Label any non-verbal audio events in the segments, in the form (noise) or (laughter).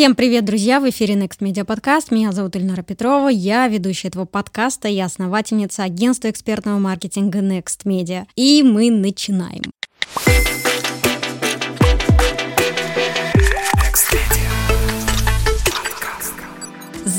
Всем привет, друзья! В эфире Next Media Podcast. Меня зовут Ильнара Петрова. Я ведущая этого подкаста и основательница агентства экспертного маркетинга Next Media. И мы начинаем.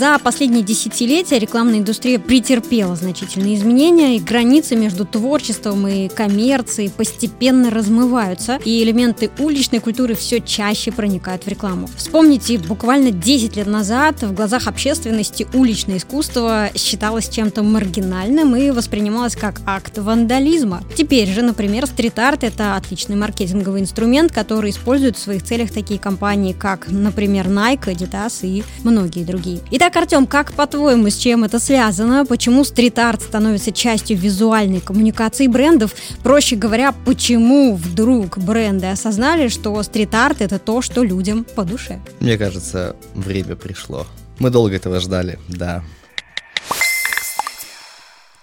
За последние десятилетия рекламная индустрия претерпела значительные изменения, и границы между творчеством и коммерцией постепенно размываются, и элементы уличной культуры все чаще проникают в рекламу. Вспомните, буквально 10 лет назад в глазах общественности уличное искусство считалось чем-то маргинальным и воспринималось как акт вандализма. Теперь же, например, стрит-арт – это отличный маркетинговый инструмент, который используют в своих целях такие компании, как, например, Nike, Adidas и многие другие. Итак, Итак, Артем, как по-твоему, с чем это связано? Почему стрит-арт становится частью визуальной коммуникации брендов? Проще говоря, почему вдруг бренды осознали, что стрит-арт это то, что людям по душе? Мне кажется, время пришло. Мы долго этого ждали, да.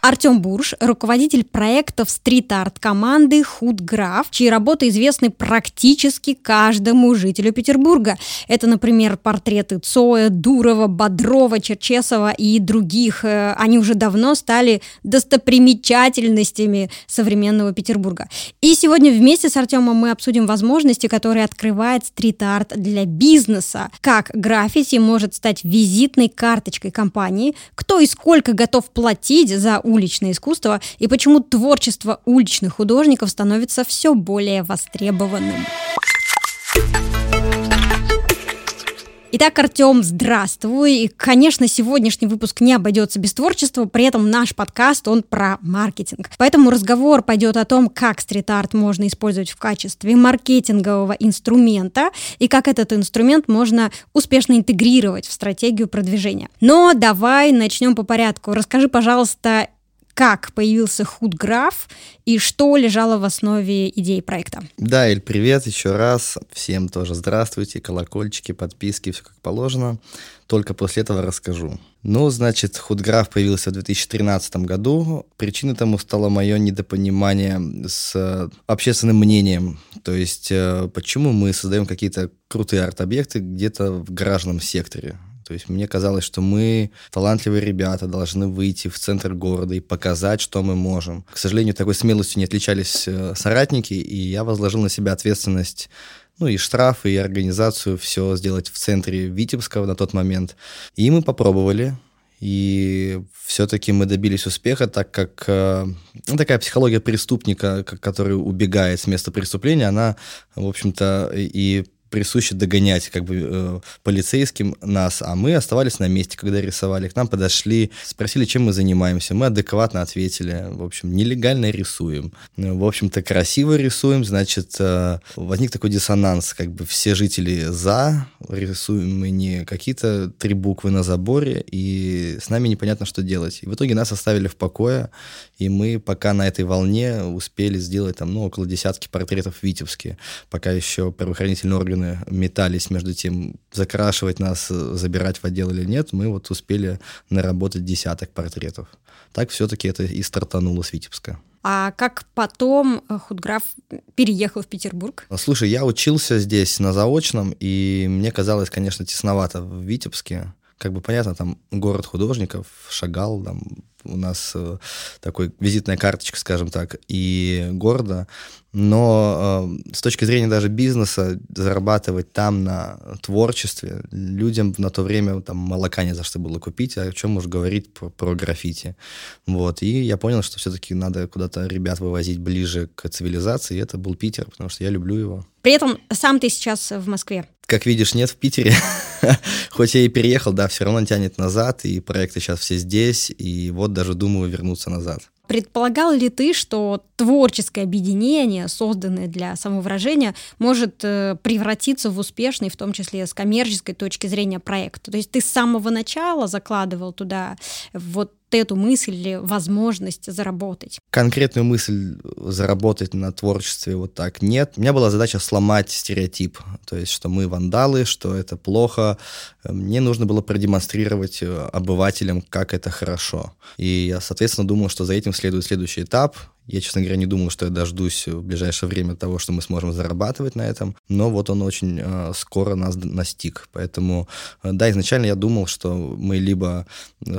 Артем Бурж, руководитель проектов стрит-арт команды Худграф, чьи работы известны практически каждому жителю Петербурга. Это, например, портреты Цоя, Дурова, Бодрова, Черчесова и других. Э, они уже давно стали достопримечательностями современного Петербурга. И сегодня вместе с Артемом мы обсудим возможности, которые открывает стрит-арт для бизнеса. Как граффити может стать визитной карточкой компании, кто и сколько готов платить за улицу уличное искусство и почему творчество уличных художников становится все более востребованным. Итак, Артем, здравствуй. И, конечно, сегодняшний выпуск не обойдется без творчества, при этом наш подкаст, он про маркетинг. Поэтому разговор пойдет о том, как стрит-арт можно использовать в качестве маркетингового инструмента и как этот инструмент можно успешно интегрировать в стратегию продвижения. Но давай начнем по порядку. Расскажи, пожалуйста, как появился худграф и что лежало в основе идеи проекта. Да, Эль, привет еще раз. Всем тоже здравствуйте, колокольчики, подписки, все как положено. Только после этого расскажу. Ну, значит, худграф появился в 2013 году. Причиной тому стало мое недопонимание с общественным мнением. То есть, э, почему мы создаем какие-то крутые арт-объекты где-то в гаражном секторе. То есть мне казалось, что мы, талантливые ребята, должны выйти в центр города и показать, что мы можем. К сожалению, такой смелостью не отличались э, соратники, и я возложил на себя ответственность ну и штрафы, и организацию, все сделать в центре Витебского на тот момент. И мы попробовали, и все-таки мы добились успеха, так как э, ну, такая психология преступника, который убегает с места преступления, она, в общем-то, и присуще догонять как бы э, полицейским нас, а мы оставались на месте, когда рисовали. К нам подошли, спросили, чем мы занимаемся. Мы адекватно ответили. В общем, нелегально рисуем. В общем-то, красиво рисуем. Значит, э, возник такой диссонанс. Как бы все жители за, рисуем мы не какие-то три буквы на заборе, и с нами непонятно, что делать. И в итоге нас оставили в покое, и мы пока на этой волне успели сделать там, ну, около десятки портретов в Витебске, пока еще правоохранительные органы органы метались между тем, закрашивать нас, забирать в отдел или нет, мы вот успели наработать десяток портретов. Так все-таки это и стартануло с Витебска. А как потом э, Худграф переехал в Петербург? Слушай, я учился здесь на заочном, и мне казалось, конечно, тесновато в Витебске. Как бы понятно, там город художников, Шагал, там у нас э, такой визитная карточка, скажем так, и города. Но э, с точки зрения даже бизнеса, зарабатывать там на творчестве, людям на то время там молока не за что было купить, а о чем уж говорить про, про граффити. Вот. И я понял, что все-таки надо куда-то ребят вывозить ближе к цивилизации, и это был Питер, потому что я люблю его. При этом сам ты сейчас в Москве. Как видишь, нет в Питере. (laughs) Хоть я и переехал, да, все равно тянет назад, и проекты сейчас все здесь, и вот даже думаю вернуться назад. Предполагал ли ты, что творческое объединение, созданное для самовыражения, может э, превратиться в успешный, в том числе с коммерческой точки зрения, проект? То есть ты с самого начала закладывал туда вот эту мысль или возможность заработать? Конкретную мысль заработать на творчестве вот так нет. У меня была задача сломать стереотип, то есть, что мы вандалы, что это плохо. Мне нужно было продемонстрировать э, обывателям, как это хорошо. И я, соответственно, думал, что за этим следует следующий этап, Я, честно говоря, не думал, что я дождусь в ближайшее время того, что мы сможем зарабатывать на этом, но вот он очень э, скоро нас настиг. Поэтому, э, да, изначально я думал, что мы либо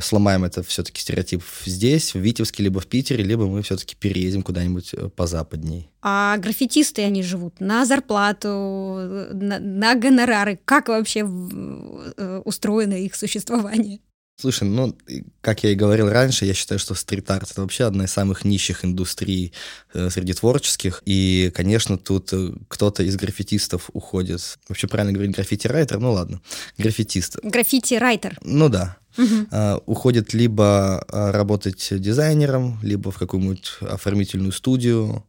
сломаем это все-таки стереотип здесь, в Витебске, либо в Питере, либо мы все-таки переедем куда-нибудь э, позападней. А граффитисты, они живут на зарплату, на, на гонорары. Как вообще э, устроено их существование? Слушай, ну, как я и говорил раньше, я считаю, что стрит-арт — это вообще одна из самых нищих индустрий э, среди творческих. И, конечно, тут э, кто-то из граффитистов уходит. Вообще правильно говорить граффити-райтер? Ну ладно, граффитист. Граффити-райтер. Ну да. Угу. Уходит либо uh, работать дизайнером, либо в какую-нибудь оформительную студию,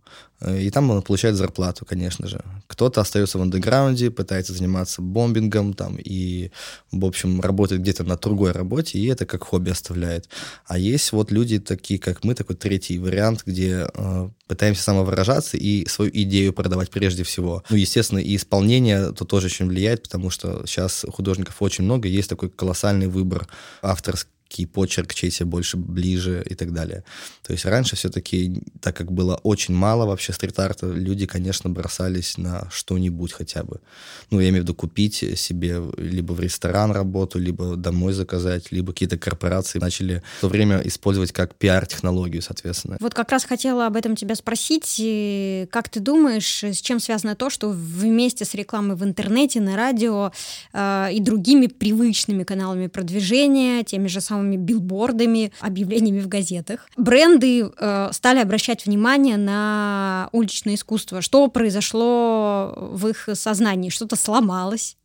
и там он получает зарплату, конечно же. Кто-то остается в андеграунде, пытается заниматься бомбингом там, и, в общем, работает где-то на другой работе, и это как хобби оставляет. А есть вот люди такие, как мы, такой третий вариант, где э, пытаемся самовыражаться и свою идею продавать прежде всего. Ну, естественно, и исполнение тут тоже очень влияет, потому что сейчас художников очень много, есть такой колоссальный выбор авторский какие почерк чей тебе больше ближе и так далее. То есть раньше все-таки, так как было очень мало вообще стрит-арта, люди, конечно, бросались на что-нибудь хотя бы. Ну, я имею в виду купить себе либо в ресторан работу, либо домой заказать, либо какие-то корпорации начали в то время использовать как пиар-технологию, соответственно. Вот как раз хотела об этом тебя спросить. Как ты думаешь, с чем связано то, что вместе с рекламой в интернете, на радио э, и другими привычными каналами продвижения, теми же самыми самыми билбордами, объявлениями в газетах. Бренды э, стали обращать внимание на уличное искусство. Что произошло в их сознании? Что-то сломалось?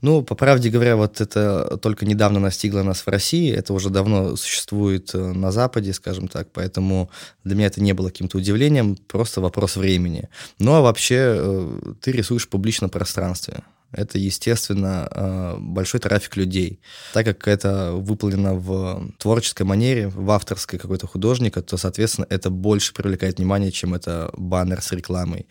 Ну, по правде говоря, вот это только недавно настигло нас в России, это уже давно существует э, на Западе, скажем так, поэтому для меня это не было каким-то удивлением, просто вопрос времени. Ну, а вообще э, ты рисуешь в публичном пространстве это, естественно, э, большой трафик людей. Так как это выполнено в творческой манере, в авторской какой-то художника, то, соответственно, это больше привлекает внимание, чем это баннер с рекламой.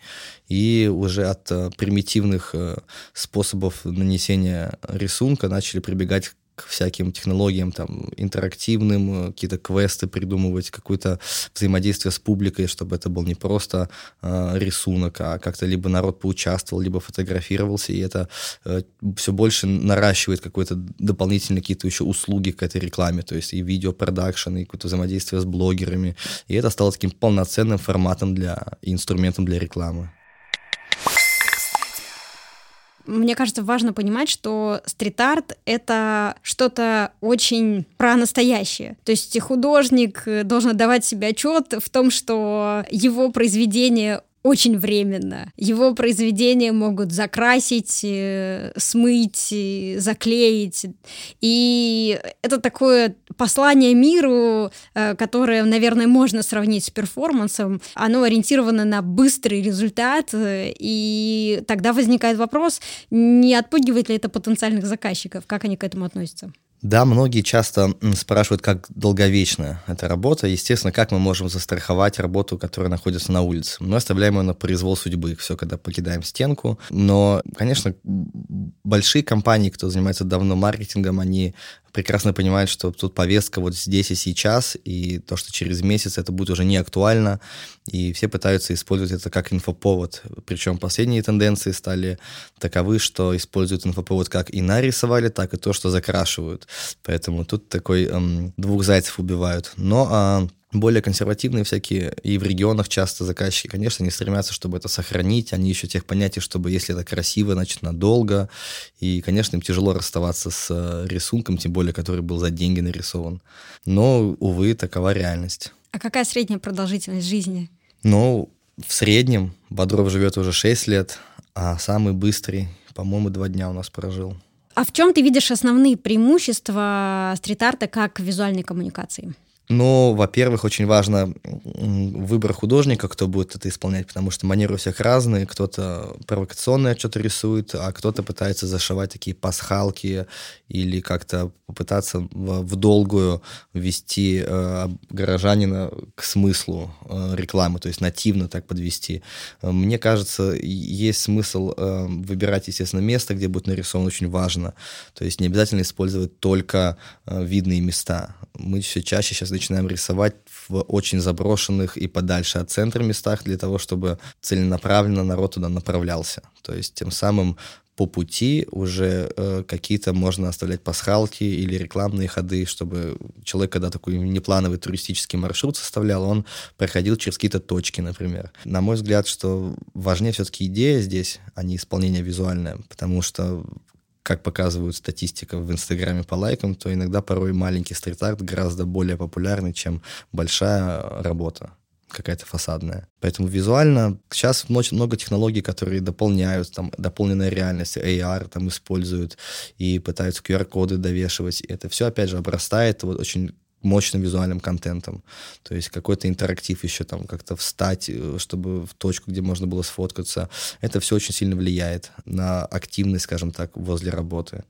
И уже от э, примитивных э, способов нанесения рисунка начали прибегать к всяким технологиям, там, интерактивным, э, какие-то квесты придумывать, какое-то взаимодействие с публикой, чтобы это был не просто э, рисунок, а как-то либо народ поучаствовал, либо фотографировался, и это э, все больше наращивает какой-то дополнительные какие-то еще услуги к этой рекламе, то есть и видеопродакшн, и какое-то взаимодействие с блогерами, и это стало таким полноценным форматом для, инструментом для рекламы мне кажется, важно понимать, что стрит-арт — это что-то очень про настоящее. То есть художник должен отдавать себе отчет в том, что его произведение очень временно. Его произведения могут закрасить, э, смыть, заклеить. И это такое послание миру, э, которое, наверное, можно сравнить с перформансом. Оно ориентировано на быстрый результат, э, и тогда возникает вопрос, не отпугивает ли это потенциальных заказчиков, как они к этому относятся? Да, многие часто спрашивают, как долговечна эта работа. Естественно, как мы можем застраховать работу, которая находится на улице. Мы оставляем ее на произвол судьбы, все, когда покидаем стенку. Но, конечно, большие компании, кто занимается давно маркетингом, они прекрасно понимают, что тут повестка вот здесь и сейчас, и то, что через месяц это будет уже не актуально, и все пытаются использовать это как инфоповод. Причем последние тенденции стали таковы, что используют инфоповод как и нарисовали, так и то, что закрашивают. Поэтому тут такой эм, двух зайцев убивают. Но э, более консервативные всякие, и в регионах часто заказчики, конечно, не стремятся, чтобы это сохранить, они ищут тех понятий, чтобы если это красиво, значит, надолго, и, конечно, им тяжело расставаться с э, рисунком, тем более, который был за деньги нарисован. Но, увы, такова реальность. А какая средняя продолжительность жизни? Ну, в среднем Бодров живет уже 6 лет, а самый быстрый, по-моему, два дня у нас прожил. А в чем ты видишь основные преимущества стрит-арта как визуальной коммуникации? Ну, во-первых, очень важно выбор художника, кто будет это исполнять, потому что манеры у всех разные. Кто-то провокационное что-то рисует, а кто-то пытается зашивать такие пасхалки или как-то попытаться в, в долгую ввести э, горожанина к смыслу э, рекламы, то есть нативно так подвести. Мне кажется, есть смысл э, выбирать, естественно, место, где будет нарисован очень важно. То есть не обязательно использовать только э, видные места. Мы все чаще сейчас начинаем рисовать в очень заброшенных и подальше от центра местах для того, чтобы целенаправленно народ туда направлялся. То есть тем самым по пути уже э, какие-то можно оставлять пасхалки или рекламные ходы, чтобы человек, когда такой неплановый туристический маршрут составлял, он проходил через какие-то точки, например. На мой взгляд, что важнее все-таки идея здесь, а не исполнение визуальное, потому что как показывают статистика в Инстаграме по лайкам, то иногда порой маленький стрит-арт гораздо более популярный, чем большая работа какая-то фасадная. Поэтому визуально сейчас очень много технологий, которые дополняют, там, дополненная реальность, AR там используют и пытаются QR-коды довешивать. И это все, опять же, обрастает вот очень мощным визуальным контентом. То есть какой-то интерактив еще там как-то встать, э, чтобы в точку, где можно было сфоткаться. Это все очень сильно влияет на активность, скажем так, возле работы.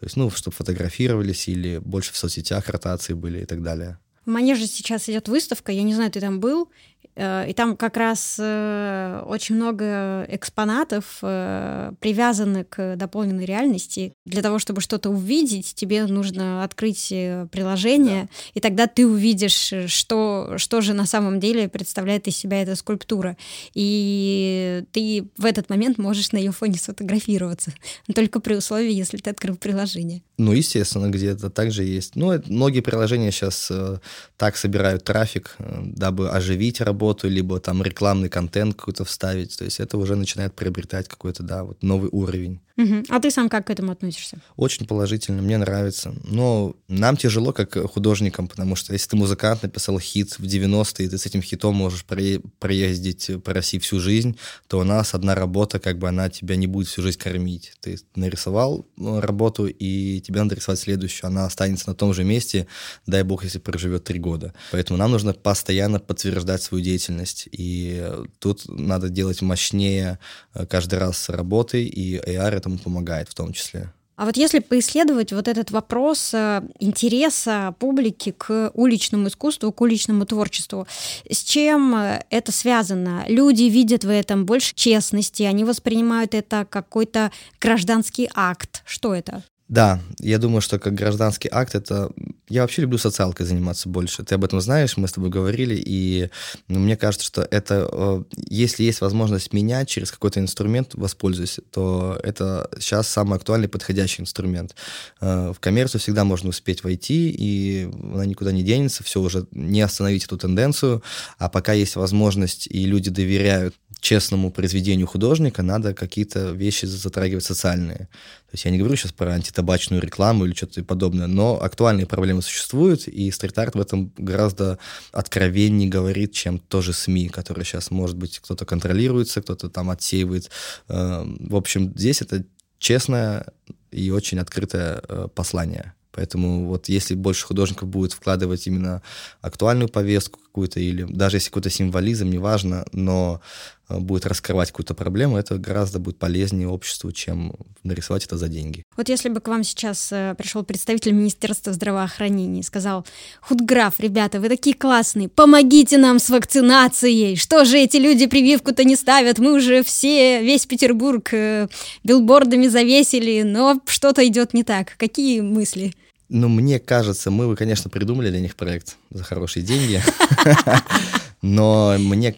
То есть, ну, чтобы фотографировались или больше в соцсетях ротации были и так далее. В Манеже сейчас идет выставка, я не знаю, ты там был, и там как раз э, очень много экспонатов э, привязаны к дополненной реальности. Для того, чтобы что-то увидеть, тебе нужно открыть приложение, да. и тогда ты увидишь, что, что же на самом деле представляет из себя эта скульптура. И ты в этот момент можешь на ее фоне сфотографироваться. (laughs) Только при условии, если ты открыл приложение. Ну, естественно, где-то также есть. Ну, многие приложения сейчас так собирают трафик, дабы оживить работу работу, либо там рекламный контент какой-то вставить. То есть это уже начинает приобретать какой-то, да, вот новый уровень. Угу. А ты сам как к этому относишься? Очень положительно, мне нравится. Но нам тяжело как художникам, потому что если ты музыкант, написал хит в 90-е, и ты с этим хитом можешь проездить по России всю жизнь, то у нас одна работа, как бы она тебя не будет всю жизнь кормить. Ты нарисовал ну, работу, и тебе надо рисовать следующую. Она останется на том же месте, дай бог, если проживет три года. Поэтому нам нужно постоянно подтверждать свою деятельность. И тут надо делать мощнее э, каждый раз с работой, и AR этому помогает в том числе. А вот если поисследовать вот этот вопрос э, интереса публики к уличному искусству, к уличному творчеству, с чем э, это связано? Люди видят в этом больше честности, они воспринимают это как какой-то гражданский акт. Что это? Да, я думаю, что как гражданский акт это... Я вообще люблю социалкой заниматься больше. Ты об этом знаешь, мы с тобой говорили, и ну, мне кажется, что это... Э, если есть возможность менять через какой-то инструмент, воспользуйся, то это сейчас самый актуальный, подходящий инструмент. Э, в коммерцию всегда можно успеть войти, и она никуда не денется, все уже не остановить эту тенденцию, а пока есть возможность, и люди доверяют честному произведению художника, надо какие-то вещи затрагивать социальные. То есть я не говорю сейчас про антитабачную рекламу или что-то подобное, но актуальные проблемы существуют, и стрит-арт в этом гораздо откровеннее говорит, чем тоже СМИ, которые сейчас, может быть, кто-то контролируется, кто-то там отсеивает. Эм, в общем, здесь это честное и очень открытое э, послание. Поэтому вот если больше художников будет вкладывать именно актуальную повестку какую-то, или даже если какой-то символизм, неважно, но будет раскрывать какую-то проблему, это гораздо будет полезнее обществу, чем нарисовать это за деньги. Вот если бы к вам сейчас э, пришел представитель Министерства здравоохранения и сказал, Худграф, ребята, вы такие классные, помогите нам с вакцинацией, что же эти люди прививку-то не ставят, мы уже все, весь Петербург э, билбордами завесили, но что-то идет не так. Какие мысли? Ну, мне кажется, мы бы, конечно, придумали для них проект за хорошие деньги, (laughs) но мне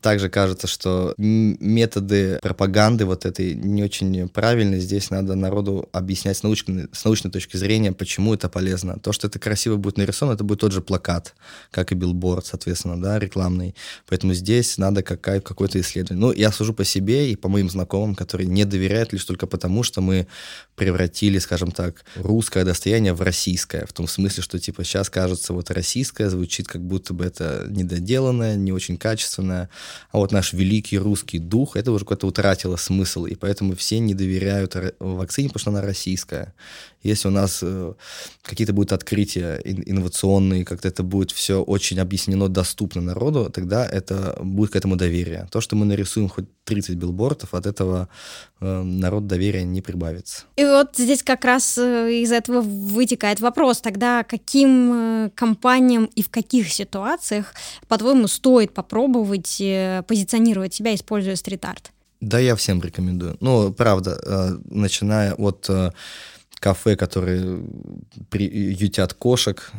также кажется, что методы пропаганды вот этой не очень правильны. Здесь надо народу объяснять с научной, с научной точки зрения, почему это полезно. То, что это красиво будет нарисовано, это будет тот же плакат, как и билборд, соответственно, да, рекламный. Поэтому здесь надо какая, какое-то исследование. Ну, я сужу по себе и по моим знакомым, которые не доверяют лишь только потому, что мы превратили, скажем так, русское достояние в российское. В том смысле, что, типа, сейчас кажется, вот российское звучит как будто бы это недоделанное, не очень качественное, качественное, а вот наш великий русский дух, это уже какой-то утратило смысл, и поэтому все не доверяют вакцине, потому что она российская. Если у нас э, какие-то будут открытия инновационные, как-то это будет все очень объяснено, доступно народу, тогда это будет к этому доверие. То, что мы нарисуем хоть 30 билбордов, от этого э, народ доверия не прибавится. И вот здесь как раз э, из этого вытекает вопрос, тогда каким компаниям и в каких ситуациях, по-твоему, стоит попробовать позиционировать себя, используя стрит-арт? Да, я всем рекомендую. Ну, правда, начиная от кафе, которые при, ютят кошек,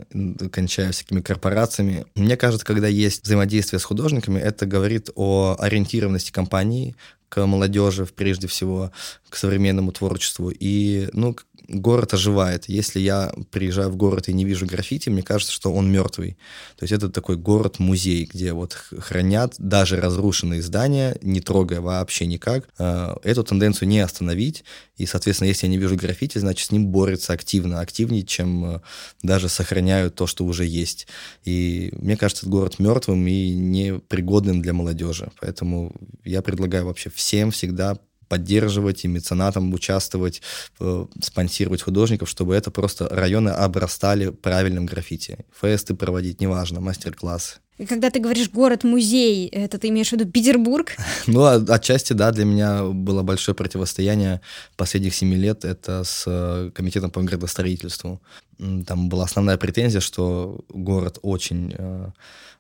кончая всякими корпорациями. Мне кажется, когда есть взаимодействие с художниками, это говорит о ориентированности компании к молодежи, прежде всего, к современному творчеству. И, ну, город оживает. Если я приезжаю в город и не вижу граффити, мне кажется, что он мертвый. То есть это такой город-музей, где вот хранят даже разрушенные здания, не трогая вообще никак. Э, эту тенденцию не остановить. И, соответственно, если я не вижу граффити, значит, с ним борются активно, активнее, чем э, даже сохраняют то, что уже есть. И мне кажется, этот город мертвым и непригодным для молодежи. Поэтому я предлагаю вообще всем всегда поддерживать и меценатам участвовать, э, спонсировать художников, чтобы это просто районы обрастали правильным граффити. Фесты проводить, неважно, мастер-классы. И когда ты говоришь город-музей, это ты имеешь в виду Петербург? (laughs) Ну, а, отчасти, да, для меня было большое противостояние последних семи лет. Это с э, комитетом по градостроительству. Там была основная претензия, что город очень э,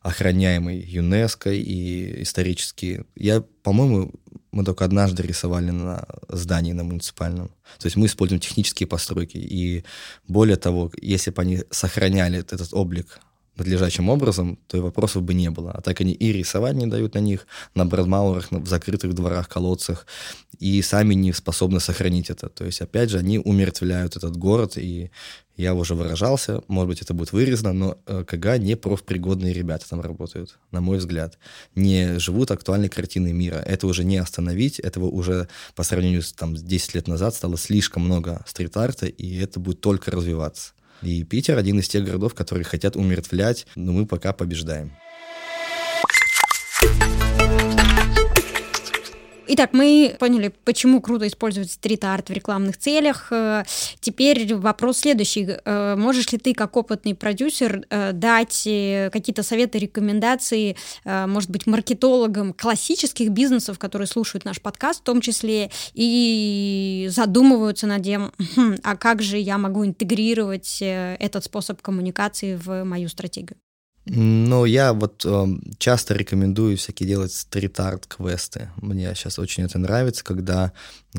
охраняемый ЮНЕСКО и исторически. Я, по-моему, мы только однажды рисовали на здании на муниципальном. То есть мы используем технические постройки. И более того, если бы они сохраняли этот облик надлежащим образом, то и вопросов бы не было. А так они и рисовать не дают на них, на брадмаурах, в закрытых дворах, колодцах, и сами не способны сохранить это. То есть, опять же, они умертвляют этот город, и я уже выражался, может быть, это будет вырезано, но э, КГ не профпригодные ребята там работают, на мой взгляд. Не живут актуальной картиной мира. Это уже не остановить, этого уже по сравнению с там, 10 лет назад стало слишком много стрит-арта, и это будет только развиваться. И Питер один из тех городов, которые хотят умертвлять, но мы пока побеждаем. Итак, мы поняли, почему круто использовать стрит-арт в рекламных целях. Э, теперь вопрос следующий. Э, можешь ли ты, как опытный продюсер, э, дать какие-то советы, рекомендации, может быть, маркетологам классических бизнесов, которые слушают наш подкаст, в том числе, и задумываются над тем, «Хм, а как же я могу интегрировать этот способ коммуникации в мою стратегию? Ну, я вот э, часто рекомендую всякие делать стрит-арт-квесты. Мне сейчас очень это нравится, когда,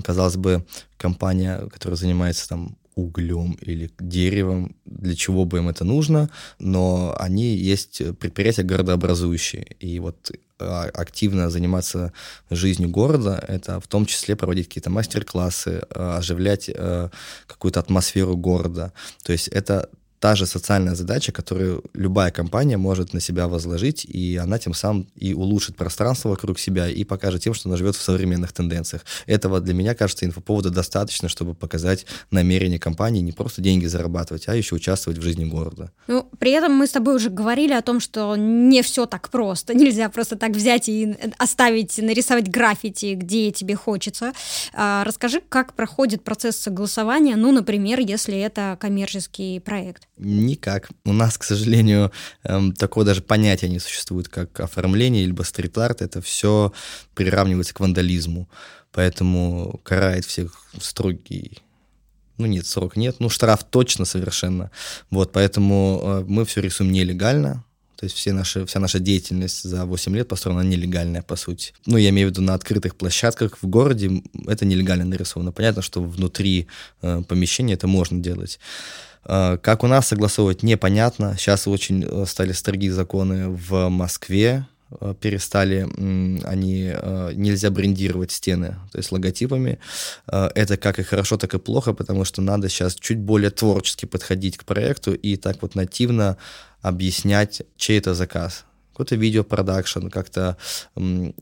казалось бы, компания, которая занимается там углем или деревом, для чего бы им это нужно, но они есть предприятия городообразующие. И вот а, активно заниматься жизнью города, это в том числе проводить какие-то мастер-классы, а, оживлять э, какую-то атмосферу города. То есть это та же социальная задача, которую любая компания может на себя возложить, и она тем самым и улучшит пространство вокруг себя, и покажет тем, что она живет в современных тенденциях. Этого для меня, кажется, инфоповода достаточно, чтобы показать намерение компании не просто деньги зарабатывать, а еще участвовать в жизни города. Ну, при этом мы с тобой уже говорили о том, что не все так просто. (laughs) Нельзя просто так взять и оставить, нарисовать граффити, где тебе хочется. А, расскажи, как проходит процесс согласования, ну, например, если это коммерческий проект. Никак. У нас, к сожалению, эм, такого даже понятия не существует, как оформление либо стрит-арт. Это все приравнивается к вандализму. Поэтому карает всех строгий ну нет, срок нет, ну штраф точно совершенно. Вот, поэтому э, мы все рисуем нелегально, то есть все наши, вся наша деятельность за 8 лет построена нелегальная, по сути. Ну, я имею в виду на открытых площадках в городе это нелегально нарисовано. Понятно, что внутри э, помещения это можно делать. Э, как у нас согласовывать, непонятно. Сейчас очень э, стали строгие законы в Москве, э, перестали они нельзя брендировать стены, то есть логотипами. Это как и хорошо, так и плохо, потому что надо сейчас чуть более творчески подходить к проекту и так вот нативно объяснять, чей это заказ какой-то видеопродакшн, как-то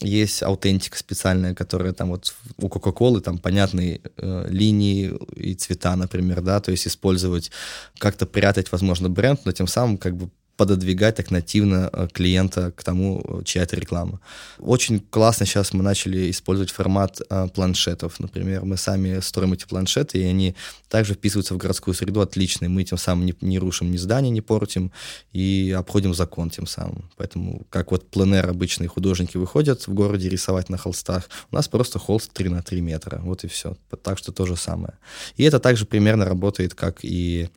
есть аутентика специальная, которая там вот у Кока-Колы там понятные э, линии и цвета, например, да, то есть использовать, как-то прятать, возможно, бренд, но тем самым как бы пододвигать так нативно э, клиента к тому, чья это реклама. Очень классно сейчас мы начали использовать формат э, планшетов. Например, мы сами строим эти планшеты, и они также вписываются в городскую среду отлично. И мы тем самым не, не рушим ни здания, не портим, и обходим закон тем самым. Поэтому, как вот пленер обычные художники выходят в городе рисовать на холстах, у нас просто холст 3 на 3 метра. Вот и все. Так что то же самое. И это также примерно работает, как и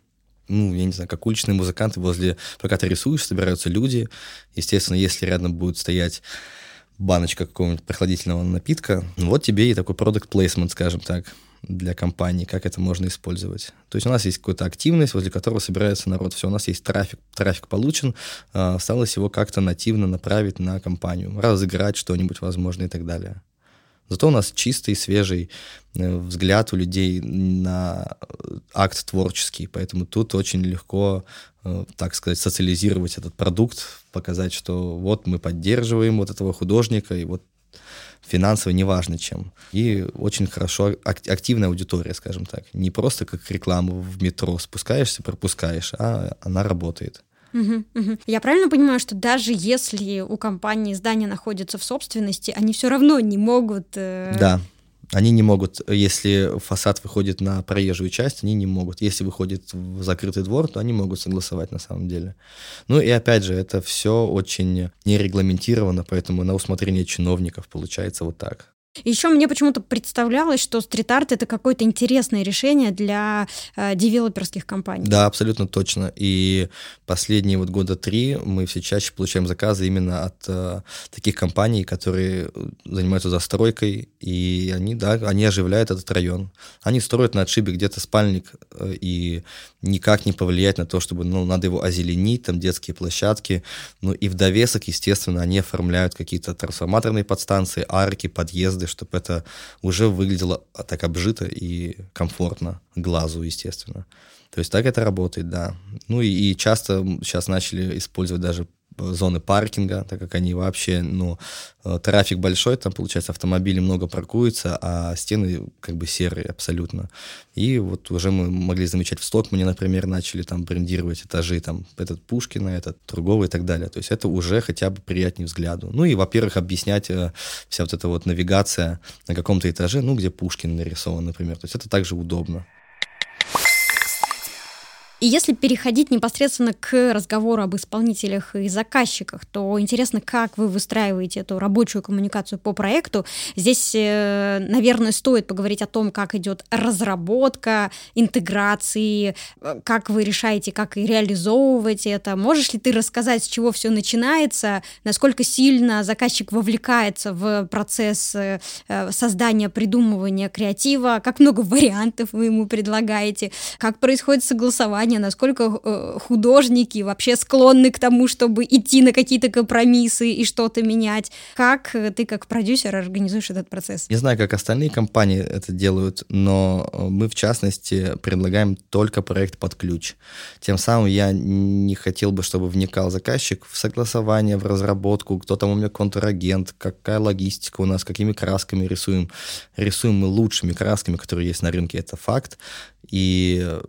ну, я не знаю, как уличные музыканты возле, пока ты рисуешь, собираются люди. Естественно, если рядом будет стоять баночка какого-нибудь прохладительного напитка, вот тебе и такой продукт плейсмент, скажем так. для компании, как это можно использовать. То есть у нас есть какая-то активность, возле которой собирается народ. Все, у нас есть трафик, трафик получен, а, осталось его как-то нативно направить на компанию, разыграть что-нибудь, возможно, и так далее. Зато у нас чистый, свежий э, взгляд у людей на э, акт творческий, поэтому тут очень легко, э, так сказать, социализировать этот продукт, показать, что вот мы поддерживаем вот этого художника, и вот финансово неважно чем. И очень хорошо активная аудитория, скажем так. Не просто как рекламу в метро спускаешься, пропускаешь, а она работает. Я правильно понимаю, что даже если у компании здание находится в собственности, они все равно не могут... Э... Да, они не могут, если фасад выходит на проезжую часть, они не могут. Если выходит в закрытый двор, то они могут согласовать на самом деле. Ну и опять же, это все очень нерегламентировано, поэтому на усмотрение чиновников получается вот так. Еще мне почему-то представлялось, что стрит-арт это какое-то интересное решение для э, девелоперских компаний. Да, абсолютно точно. И последние вот года три мы все чаще получаем заказы именно от э, таких компаний, которые занимаются застройкой, и они, да, они оживляют этот район. Они строят на отшибе где-то спальник, э, и никак не повлиять на то, чтобы, ну, надо его озеленить, там детские площадки. Ну и в довесок, естественно, они оформляют какие-то трансформаторные подстанции, арки, подъезды, чтобы это уже выглядело так обжито и комфортно глазу, естественно. То есть так это работает, да. Ну и, и часто сейчас начали использовать даже зоны паркинга, так как они вообще, ну, э, трафик большой, там, получается, автомобилей много паркуется, а стены как бы серые абсолютно. И вот уже мы могли замечать в Стокмане, например, начали там брендировать этажи, там, этот Пушкина, этот Другого и так далее. То есть это уже хотя бы приятнее взгляду. Ну и, во-первых, объяснять э, вся вот эта вот навигация на каком-то этаже, ну, где Пушкин нарисован, например. То есть это также удобно. И если переходить непосредственно к разговору об исполнителях и заказчиках, то интересно, как вы выстраиваете эту рабочую коммуникацию по проекту. Здесь, э, наверное, стоит поговорить о том, как идет разработка, интеграции, э, как вы решаете, как и реализовывать это. Можешь ли ты рассказать, с чего все начинается, насколько сильно заказчик вовлекается в процесс э, создания, придумывания креатива, как много (laughs) вариантов вы ему предлагаете, как происходит согласование образования, насколько э, художники вообще склонны к тому, чтобы идти на какие-то компромиссы и что-то менять. Как э, ты как продюсер организуешь этот процесс? Не знаю, как остальные компании это делают, но э, мы, в частности, предлагаем только проект под ключ. Тем самым я не хотел бы, чтобы вникал заказчик в согласование, в разработку, кто там у меня контрагент, какая логистика у нас, какими красками рисуем. Рисуем мы лучшими красками, которые есть на рынке, это факт. И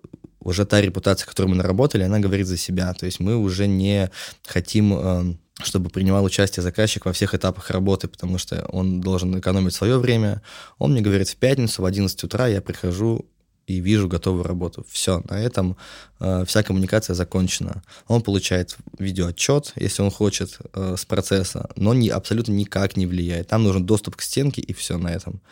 уже та репутация, которую мы наработали, она говорит за себя. То есть мы уже не хотим эм, чтобы принимал участие заказчик во всех этапах работы, потому что он должен экономить свое время. Он мне говорит, в пятницу в 11 утра я прихожу и вижу готовую работу. Все, на этом э, вся коммуникация закончена. Он получает видеоотчет, если он хочет, э, с процесса, но не, абсолютно никак не влияет. Там нужен доступ к стенке, и все на этом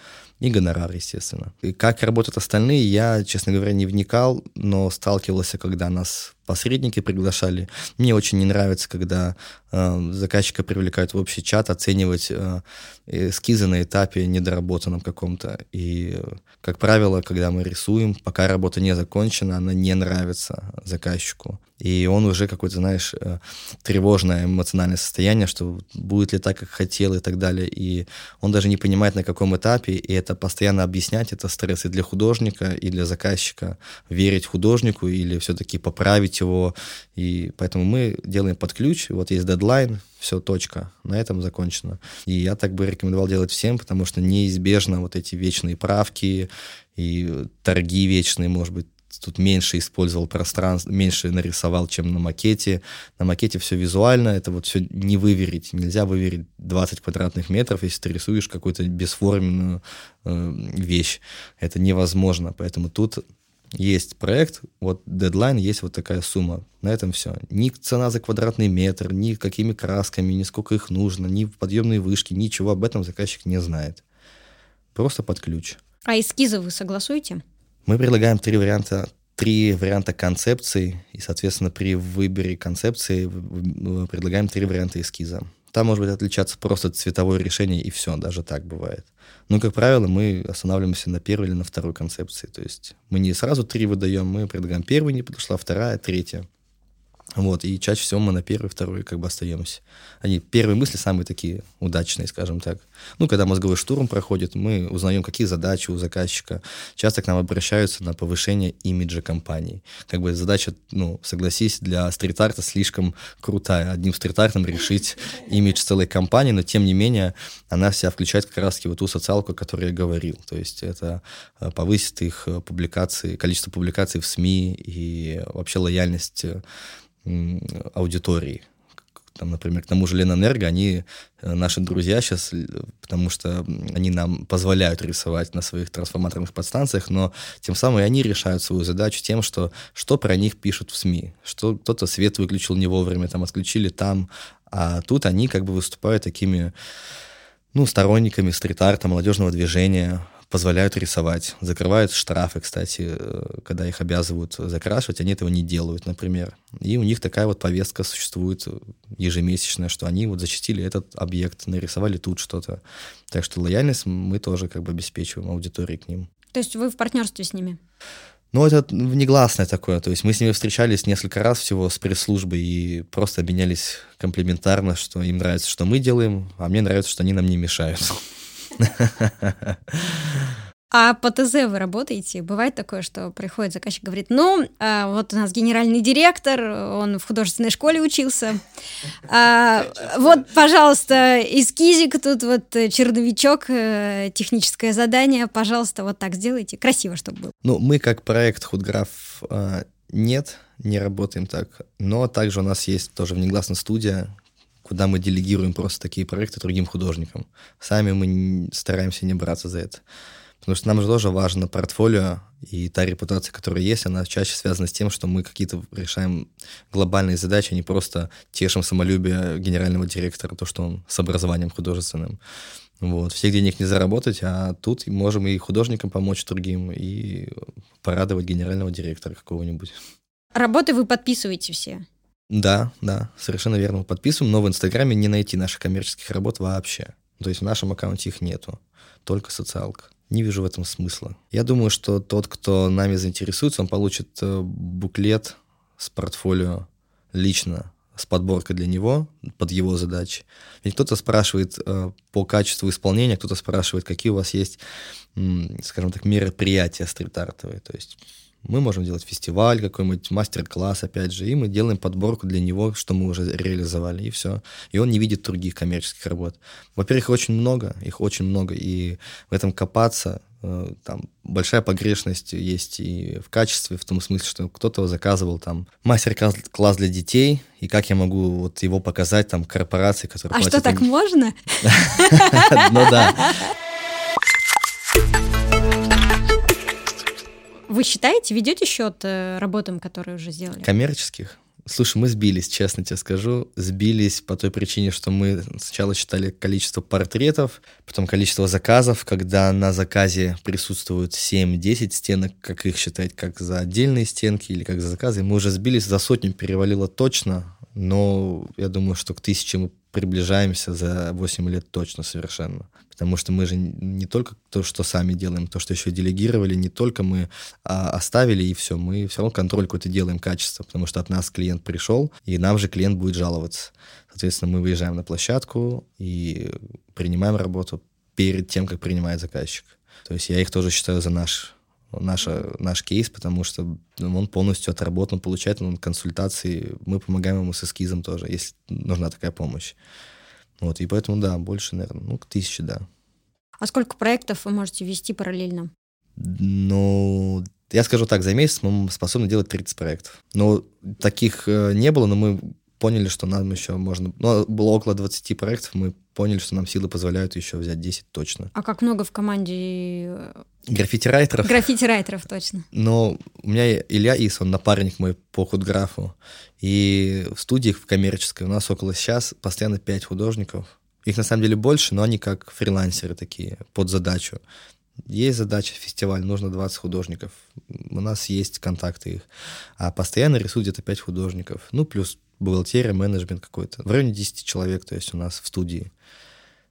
и гонорар, естественно. И как работают остальные, я, честно говоря, не вникал, но сталкивался, когда нас посредники приглашали. Мне очень не нравится, когда заказчика привлекают в общий чат, оценивать э, эскизы на этапе недоработанном каком-то. И, как правило, когда мы рисуем, пока работа не закончена, она не нравится заказчику и он уже какое-то, знаешь, э, тревожное эмоциональное состояние, что будет ли так, как хотел и так далее. И он даже не понимает, на каком этапе, и это постоянно объяснять, это стресс и для художника, и для заказчика. Верить художнику или все-таки поправить его. И поэтому мы делаем под ключ, вот есть дедлайн, все, точка, на этом закончено. И я так бы рекомендовал делать всем, потому что неизбежно вот эти вечные правки и торги вечные, может быть, тут меньше использовал пространство, меньше нарисовал, чем на макете. На макете все визуально, это вот все не выверить. Нельзя выверить 20 квадратных метров, если ты рисуешь какую-то бесформенную э, вещь. Это невозможно. Поэтому тут есть проект, вот дедлайн, есть вот такая сумма. На этом все. Ни цена за квадратный метр, ни какими красками, ни сколько их нужно, ни подъемные вышки, ничего об этом заказчик не знает. Просто под ключ. А эскизы вы согласуете? Мы предлагаем три варианта три варианта концепций, и, соответственно, при выборе концепции предлагаем три варианта эскиза. Там может быть отличаться просто цветовое решение, и все, даже так бывает. Но, как правило, мы останавливаемся на первой или на второй концепции. То есть мы не сразу три выдаем, мы предлагаем первую, не подошла вторая, третья. Вот, и чаще всего мы на первый, второй как бы остаемся. Они, первые мысли самые такие удачные, скажем так. Ну, когда мозговой штурм проходит, мы узнаем, какие задачи у заказчика. Часто к нам обращаются на повышение имиджа компании. Как бы задача, ну, согласись, для стрит-арта слишком крутая. Одним стрит-артом решить имидж целой компании, но тем не менее она вся включает как раз-таки вот ту социалку, о которой я говорил. То есть это э, повысит их э, публикации, количество публикаций в СМИ и вообще лояльность э, аудитории. Там, например, к тому же Ленэнерго, они э, наши друзья сейчас, потому что они нам позволяют рисовать на своих трансформаторных подстанциях, но тем самым и они решают свою задачу тем, что что про них пишут в СМИ, что кто-то свет выключил не вовремя, там отключили там, а тут они как бы выступают такими ну, сторонниками стрит-арта, молодежного движения, позволяют рисовать. Закрывают штрафы, кстати, э, когда их обязывают закрашивать, они этого не делают, например. И у них такая вот повестка существует ежемесячная, что они вот зачастили этот объект, нарисовали тут что-то. Так что лояльность мы тоже как бы обеспечиваем аудитории к ним. То есть вы в партнерстве с ними? Ну, это негласное такое. То есть мы с ними встречались несколько раз всего с пресс-службой и просто обменялись комплиментарно, что им нравится, что мы делаем, а мне нравится, что они нам не мешают. А по ТЗ вы работаете? Бывает такое, что приходит заказчик, говорит, ну, а, вот у нас генеральный директор, он в художественной школе учился, а, вот, пожалуйста, эскизик, тут вот черновичок, э, техническое задание, пожалуйста, вот так сделайте, красиво, чтобы было. Ну, мы как проект Худграф а, нет, не работаем так, но также у нас есть тоже внегласная студия, куда мы делегируем просто такие проекты другим художникам. Сами мы стараемся не браться за это. Потому что нам же тоже важно портфолио, и та репутация, которая есть, она чаще связана с тем, что мы какие-то решаем глобальные задачи, а не просто тешим самолюбие генерального директора, то, что он с образованием художественным. Вот. Всех денег не заработать, а тут можем и художникам помочь другим, и порадовать генерального директора какого-нибудь. Работы вы подписываете все? Да, да, совершенно верно. Подписываем, но в Инстаграме не найти наших коммерческих работ вообще. То есть в нашем аккаунте их нету, только социалка. Не вижу в этом смысла. Я думаю, что тот, кто нами заинтересуется, он получит э, буклет с портфолио лично, с подборкой для него, под его задачи. Ведь кто-то спрашивает э, по качеству исполнения, кто-то спрашивает, какие у вас есть, скажем так, мероприятия стрит-артовые. То есть мы можем делать фестиваль какой-нибудь, мастер-класс, опять же, и мы делаем подборку для него, что мы уже реализовали, и все. И он не видит других коммерческих работ. Во-первых, их очень много, их очень много, и в этом копаться, э, там большая погрешность есть и в качестве, в том смысле, что кто-то заказывал там мастер-класс для детей, и как я могу вот его показать там корпорации, которые... А что, так можно? (laughs) Ну да. Вы считаете, ведете счет э, работам, которые уже сделали? Коммерческих? Слушай, мы сбились, честно тебе скажу. Сбились по той причине, что мы сначала считали количество портретов, потом количество заказов, когда на заказе присутствуют 7-10 стенок, как их считать, как за отдельные стенки или как за заказы. Мы уже сбились, за сотню перевалило точно, но я думаю, что к тысяче мы приближаемся за 8 лет точно совершенно. Потому что мы же не только то, что сами делаем, то, что еще делегировали, не только мы а, оставили и все, мы все равно контроль какой-то делаем качество, потому что от нас клиент пришел, и нам же клиент будет жаловаться. Соответственно, мы выезжаем на площадку и принимаем работу перед тем, как принимает заказчик. То есть я их тоже считаю за наш наша, наш кейс, потому что он полностью отработан, получает он консультации, мы помогаем ему с эскизом тоже, если нужна такая помощь. Вот, и поэтому, да, больше, наверное, ну, к тысяче, да. А сколько проектов вы можете вести параллельно? Ну, я скажу так, за месяц мы способны делать 30 проектов. Но таких э, не было, но мы поняли, что нам еще можно... Ну, было около 20 проектов, мы поняли, что нам силы позволяют еще взять 10 точно. А как много в команде... Граффити-райтеров? Граффити-райтеров, точно. Но у меня Илья Ис, он напарник мой по худграфу. И в студиях в коммерческой у нас около сейчас постоянно 5 художников. Их на самом деле больше, но они как фрилансеры такие, под задачу. Есть задача фестиваль, нужно 20 художников. У нас есть контакты их. А постоянно рисуют где-то 5 художников. Ну, плюс бухгалтерия, менеджмент какой-то. В районе 10 человек, то есть у нас в студии.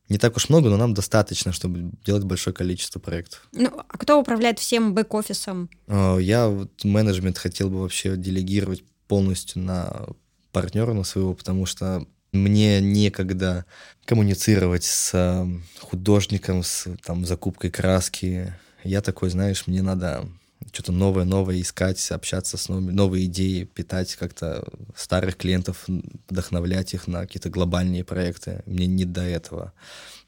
Не так уж много, но нам достаточно, чтобы делать большое количество проектов. Ну, а кто управляет всем бэк-офисом? А, я вот менеджмент хотел бы вообще делегировать полностью на партнера на своего, потому что мне некогда коммуницировать с художником, с там, закупкой краски. Я такой, знаешь, мне надо что-то новое-новое искать, общаться с новыми, новые идеи, питать как-то старых клиентов, вдохновлять их на какие-то глобальные проекты. Мне не до этого.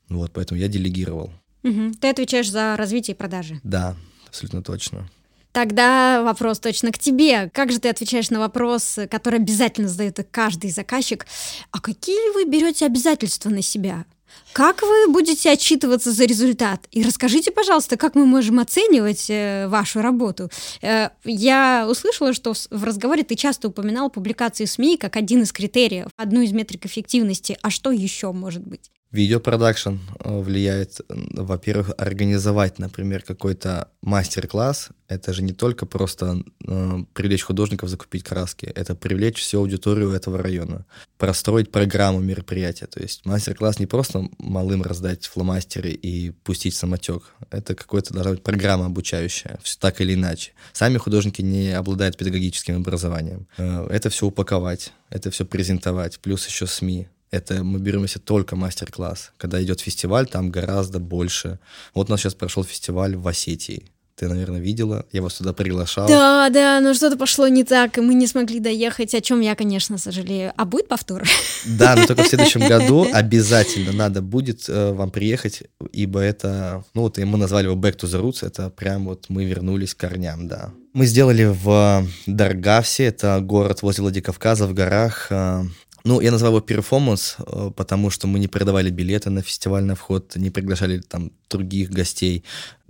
Вот, поэтому я делегировал. Угу. Ты отвечаешь за развитие и продажи? Да, абсолютно точно. Тогда вопрос точно к тебе. Как же ты отвечаешь на вопрос, который обязательно задает каждый заказчик? А какие вы берете обязательства на себя? Как вы будете отчитываться за результат? И расскажите, пожалуйста, как мы можем оценивать э, вашу работу? Э, я услышала, что в разговоре ты часто упоминал публикации СМИ как один из критериев, одну из метрик эффективности. А что еще может быть? Видеопродакшн э, влияет, во-первых, организовать, например, какой-то мастер-класс. Это же не только просто э, привлечь художников закупить краски, это привлечь всю аудиторию этого района, простроить программу мероприятия. То есть мастер-класс не просто малым раздать фломастеры и пустить самотек. Это какая-то должна быть программа обучающая, так или иначе. Сами художники не обладают педагогическим образованием. Э, это все упаковать, это все презентовать, плюс еще СМИ это мы берем если только мастер-класс. Когда идет фестиваль, там гораздо больше. Вот у нас сейчас прошел фестиваль в Осетии. Ты, наверное, видела. Я вас туда приглашал. Да, да, но что-то пошло не так, и мы не смогли доехать, о чем я, конечно, сожалею. А будет повтор? Да, но только в следующем (laughs) году обязательно надо будет э, вам приехать, ибо это, ну вот мы назвали его Back to the Roots, это прям вот мы вернулись к корням, да. Мы сделали в Даргавсе, это город возле Владикавказа в горах, э, ну, я назвал его перформанс, э, потому что мы не продавали билеты на фестиваль на вход, не приглашали там других гостей.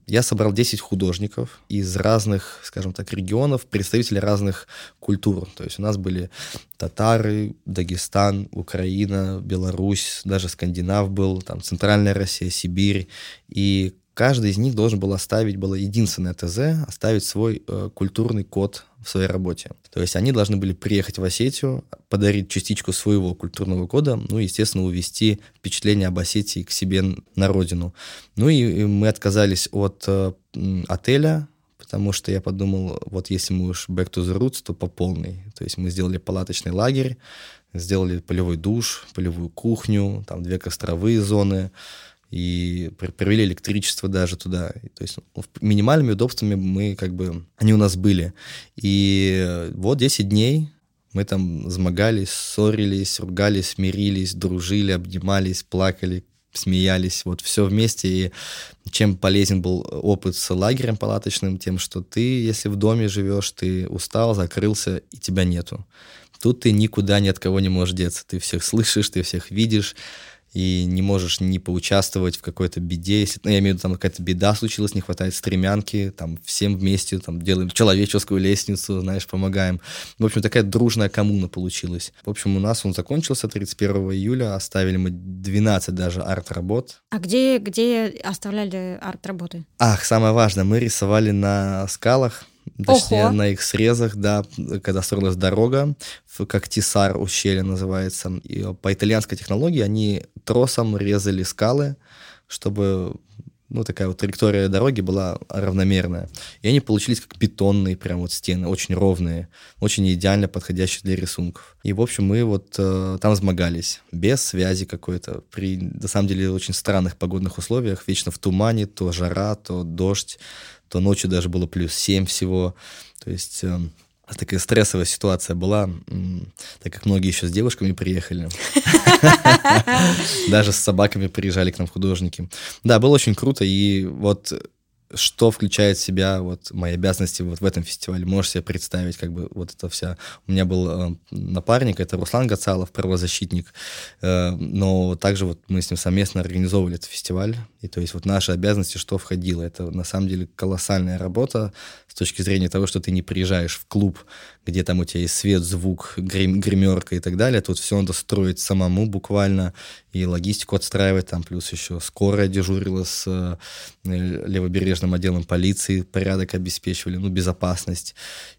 Я собрал 10 художников из разных, скажем так, регионов, представителей разных культур. То есть у нас были татары, Дагестан, Украина, Беларусь, даже Скандинав был, там Центральная Россия, Сибирь. И каждый из них должен был оставить, было единственное ТЗ, оставить свой э, культурный код в своей работе. То есть они должны были приехать в Осетию, подарить частичку своего культурного кода, ну, естественно, увести впечатление об Осетии к себе на родину. Ну и, и мы отказались от э, отеля, потому что я подумал, вот если мы уж back to the roots, то по полной. То есть мы сделали палаточный лагерь, сделали полевой душ, полевую кухню, там две костровые зоны, и провели электричество даже туда. То есть ну, минимальными удобствами мы как бы, они у нас были. И вот 10 дней мы там замогались, ссорились, ругались, мирились, дружили, обнимались, плакали, смеялись, вот все вместе. И чем полезен был опыт с лагерем палаточным, тем, что ты, если в доме живешь, ты устал, закрылся, и тебя нету. Тут ты никуда ни от кого не можешь деться. Ты всех слышишь, ты всех видишь, и не можешь не поучаствовать в какой-то беде, если, ну, я имею в виду, там какая-то беда случилась, не хватает стремянки, там, всем вместе, там, делаем человеческую лестницу, знаешь, помогаем. В общем, такая дружная коммуна получилась. В общем, у нас он закончился 31 июля, оставили мы 12 даже арт-работ. А где, где оставляли арт-работы? Ах, самое важное, мы рисовали на скалах, Точнее, Ого. на их срезах, да, когда строилась дорога, как Тисар ущелье называется. И по итальянской технологии они тросом резали скалы, чтобы ну, такая вот траектория дороги была равномерная. И они получились как бетонные прям вот стены, очень ровные, очень идеально подходящие для рисунков. И, в общем, мы вот э, там взмогались, без связи какой-то, при, на самом деле, очень странных погодных условиях, вечно в тумане, то жара, то дождь, то ночью даже было плюс 7 всего. То есть э, такая стрессовая ситуация была, так как многие еще с девушками приехали. (laughs) Даже с собаками приезжали к нам художники. Да, было очень круто, и вот что включает в себя вот мои обязанности вот в этом фестивале. Можешь себе представить, как бы вот это вся... У меня был э, напарник, это Руслан Гацалов, правозащитник, э, но также вот мы с ним совместно организовывали этот фестиваль, и то есть вот наши обязанности, что входило, это на самом деле колоссальная работа с точки зрения того, что ты не приезжаешь в клуб, где там у тебя есть свет, звук, грим, гримерка и так далее, тут все надо строить самому буквально, и логистику отстраивать, там плюс еще скорая дежурила с э, левобережным отделом полиции, порядок обеспечивали, ну, безопасность.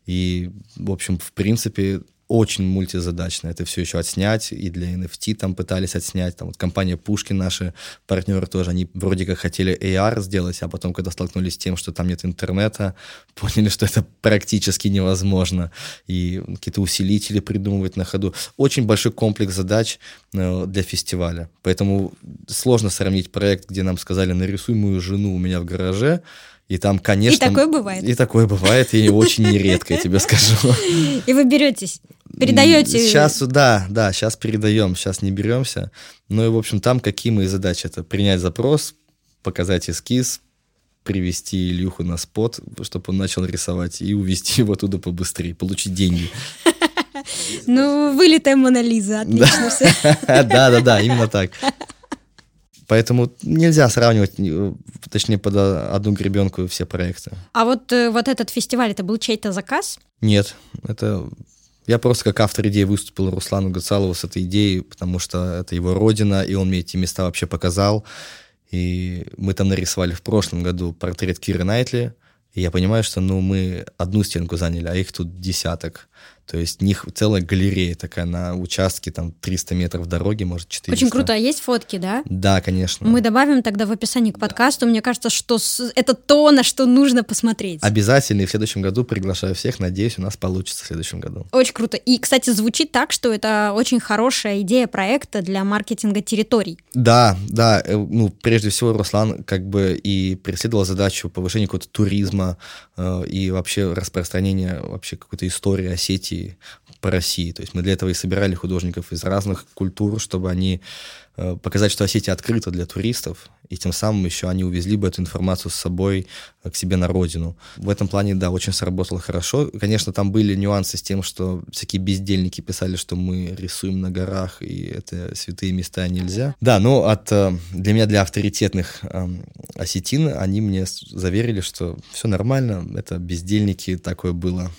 И, в общем, в принципе, очень мультизадачно. Это все еще отснять, и для NFT там пытались отснять. Там вот компания Пушкин, наши партнеры тоже, они вроде как хотели AR сделать, а потом, когда столкнулись с тем, что там нет интернета, (laughs) поняли, что это практически невозможно. И какие-то усилители придумывать на ходу. Очень большой комплекс задач э, для фестиваля. Поэтому сложно сравнить проект, где нам сказали, нарисуй мою жену у меня в гараже, и там, конечно... И такое бывает. И такое бывает, и очень нередко, я тебе скажу. И вы беретесь, передаете... Сейчас, да, да, сейчас передаем, сейчас не беремся. Ну и, в общем, там какие мои задачи? Это принять запрос, показать эскиз, привести Илюху на спот, чтобы он начал рисовать, и увести его туда побыстрее, получить деньги. Ну, вылитая Монолиза, отлично все. (laughs) Да-да-да, именно так. Поэтому нельзя сравнивать, э, точнее, под одну гребенку все проекты. А вот, э, вот этот фестиваль, это был чей-то заказ? Нет, это я просто как автор идеи выступил Руслану Гацалову с этой идеей, потому что это его родина, и он мне эти места вообще показал. И мы там нарисовали в прошлом году портрет Киры Найтли, и я понимаю, что ну, мы одну стенку заняли, а их тут десяток. То есть них целая галерея такая на участке, там 300 метров дороги, может 400. Очень круто. А есть фотки, да? Да, конечно. Мы добавим тогда в описании к подкасту. Да. Мне кажется, что это то, на что нужно посмотреть. Обязательно. И в следующем году приглашаю всех. Надеюсь, у нас получится в следующем году. Очень круто. И, кстати, звучит так, что это очень хорошая идея проекта для маркетинга территорий. Да, да. Э, ну, прежде всего, Руслан как бы и преследовал задачу повышения какого-то туризма э, и вообще распространения вообще какой-то истории Осетии по России. То есть мы для этого и собирали художников из разных культур, чтобы они э, показать, что Осетия открыта для туристов, и тем самым еще они увезли бы эту информацию с собой э, к себе на родину. В этом плане, да, очень сработало хорошо. Конечно, там были нюансы с тем, что всякие бездельники писали, что мы рисуем на горах, и это святые места нельзя. Да, но от, э, для меня, для авторитетных осетин, они мне заверили, что все нормально, это бездельники, такое было.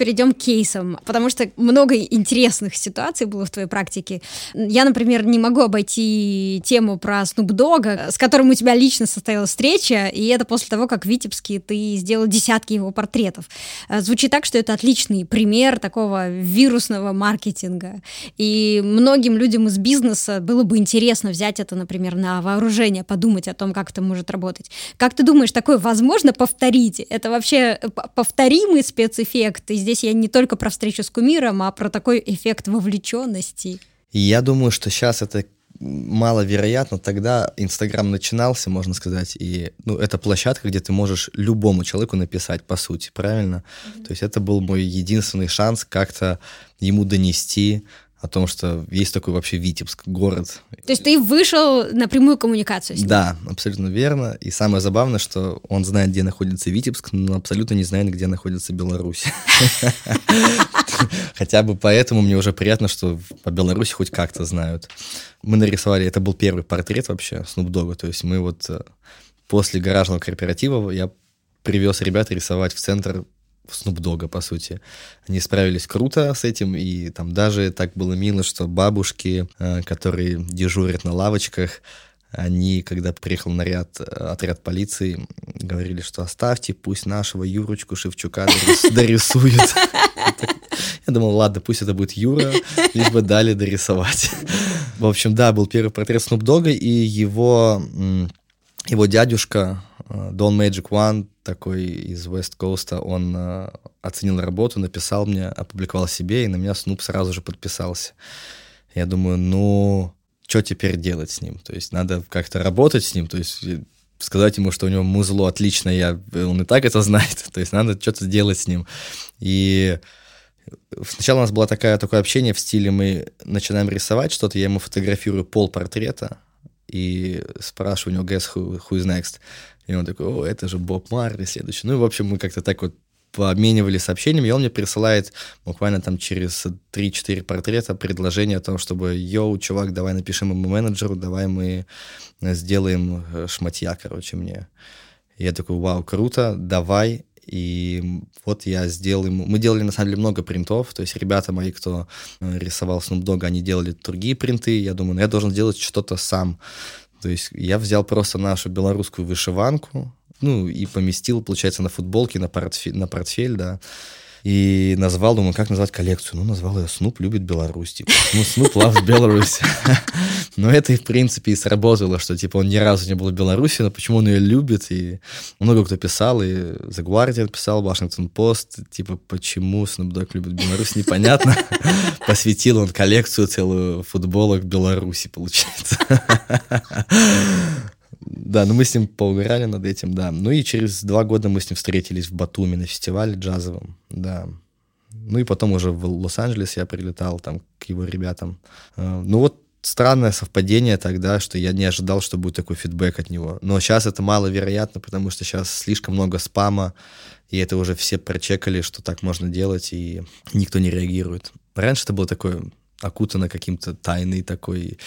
Перейдем к кейсам, потому что много интересных ситуаций было в твоей практике. Я, например, не могу обойти тему про Dogg, с которым у тебя лично состоялась встреча, и это после того, как в Витебске ты сделал десятки его портретов. Э, звучит так, что это отличный пример такого вирусного маркетинга. И многим людям из бизнеса было бы интересно взять это, например, на вооружение, подумать о том, как это может работать. Как ты думаешь, такое возможно повторить? Это вообще э, повторимый спецэффект? И здесь я не только про встречу с кумиром, а про такой эффект вовлеченности. Я думаю, что сейчас это маловероятно. Тогда Инстаграм начинался, можно сказать, и ну, это площадка, где ты можешь любому человеку написать, по сути, правильно? Mm-hmm. То есть это был мой единственный шанс как-то ему донести о том, что есть такой вообще Витебск, город. То есть ты вышел на прямую коммуникацию с ним? Да, абсолютно верно. И самое забавное, что он знает, где находится Витебск, но абсолютно не знает, где находится Беларусь. (laughs) Хотя бы поэтому мне уже приятно, что по Беларуси хоть как-то знают. Мы нарисовали, это был первый портрет вообще Snoop Dogg, то есть мы вот э, после гаражного корпоратива я привез ребят рисовать в центр Snoop Dogg, по сути. Они справились круто с этим, и там даже так было мило, что бабушки, э, которые дежурят на лавочках, они, когда приехал наряд, э, отряд полиции, говорили, что оставьте, пусть нашего Юрочку Шевчука (laughs) дорисуют. Я думал, ладно, пусть это будет Юра, лишь бы дали дорисовать. В общем, да, был первый портрет Dogg, и его, его дядюшка Don Magic One, такой из West Coast, он э, оценил работу, написал мне, опубликовал себе, и на меня Снуп сразу же подписался. Я думаю, ну, что теперь делать с ним? То есть надо как-то работать с ним, то есть э, сказать ему, что у него музло отлично, я, он и так это (laughs) знает, то есть надо что-то сделать с ним. И сначала у нас было такое, такое общение в стиле, мы начинаем рисовать что-то, я ему фотографирую пол портрета, и спрашиваю у него, guess who, who is next? И он такой, о, это же Боб Марли следующий. Ну, и, в общем, мы как-то так вот пообменивали сообщениями, и он мне присылает буквально там через 3-4 портрета предложение о том, чтобы, йоу, чувак, давай напишем ему менеджеру, давай мы сделаем э, шматья, короче, мне. И я такой, вау, круто, давай. И вот я сделал ему... Мы делали, на самом деле, много принтов. То есть ребята мои, кто э, рисовал Snoop Dogg, они делали другие принты. Я думаю, ну, я должен сделать что-то сам. То есть я взял просто нашу белорусскую вышиванку, ну, и поместил, получается, на футболке, на портфель, на портфель да. И назвал, думаю, как назвать коллекцию? Ну, назвал ее «Снуп любит Беларусь». Типа, ну, «Снуп loves Беларусь». (laughs) Но это, в принципе, и сработало, что, типа, он ни разу не был в Беларуси, но почему он ее любит, и много кто писал, и The Guardian писал, Washington Post, типа, почему Snoop Dogg любит Беларусь, непонятно. (laughs) Посвятил он коллекцию целую футболок Беларуси, получается. (laughs) Да, ну мы с ним поугорали над этим, да. Ну и через два года мы с ним встретились в Батуми на фестивале джазовом, да. Ну и потом уже в Лос-Анджелес я прилетал там к его ребятам. Э, ну вот странное совпадение тогда, что я не ожидал, что будет такой фидбэк от него. Но сейчас это маловероятно, потому что сейчас слишком много спама, и это уже все прочекали, что так можно делать, и никто не реагирует. Раньше это было такое окутано каким-то тайной такой